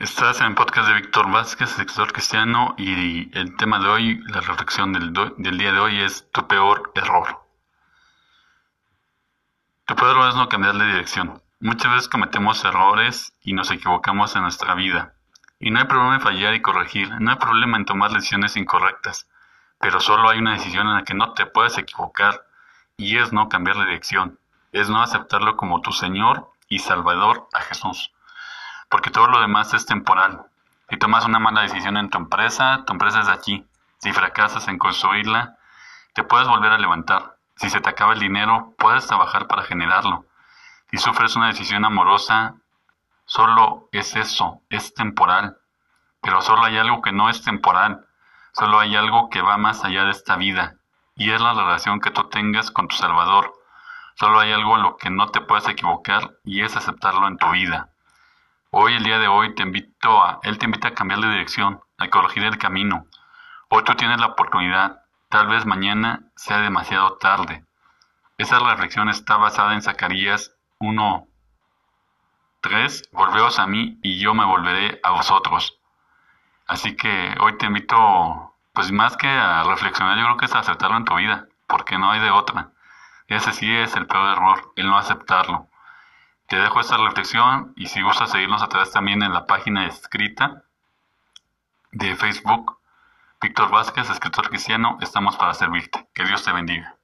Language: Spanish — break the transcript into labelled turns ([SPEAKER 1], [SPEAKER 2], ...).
[SPEAKER 1] Estás en el podcast de Víctor Vázquez, escritor cristiano, y el tema de hoy, la reflexión del, del, día de hoy es tu peor error. Tu peor error es no cambiar de dirección. Muchas veces cometemos errores y nos equivocamos en nuestra vida. Y no hay problema en fallar y corregir, no hay problema en tomar decisiones incorrectas, pero solo hay una decisión en la que no te puedes equivocar y es no cambiar de dirección, es no aceptarlo como tu Señor y Salvador a Jesús porque todo lo demás es temporal. Si tomas una mala decisión en tu empresa, tu empresa es de aquí. Si fracasas en construirla, te puedes volver a levantar. Si se te acaba el dinero, puedes trabajar para generarlo. Si sufres una decisión amorosa, solo es eso, es temporal. Pero solo hay algo que no es temporal. Solo hay algo que va más allá de esta vida. Y es la relación que tú tengas con tu Salvador. Solo hay algo en lo que no te puedes equivocar y es aceptarlo en tu vida. Hoy, el día de hoy, te invito a, Él te invita a cambiar de dirección, a corregir el camino. Hoy tú tienes la oportunidad, tal vez mañana sea demasiado tarde. Esa reflexión está basada en Zacarías 1, 3, volveos a mí y yo me volveré a vosotros. Así que hoy te invito, pues más que a reflexionar, yo creo que es aceptarlo en tu vida, porque no hay de otra. Ese sí es el peor error, el no aceptarlo. Te dejo esta reflexión y si gustas seguirnos a través también en la página escrita de Facebook, Víctor Vázquez, escritor cristiano, estamos para servirte. Que Dios te bendiga.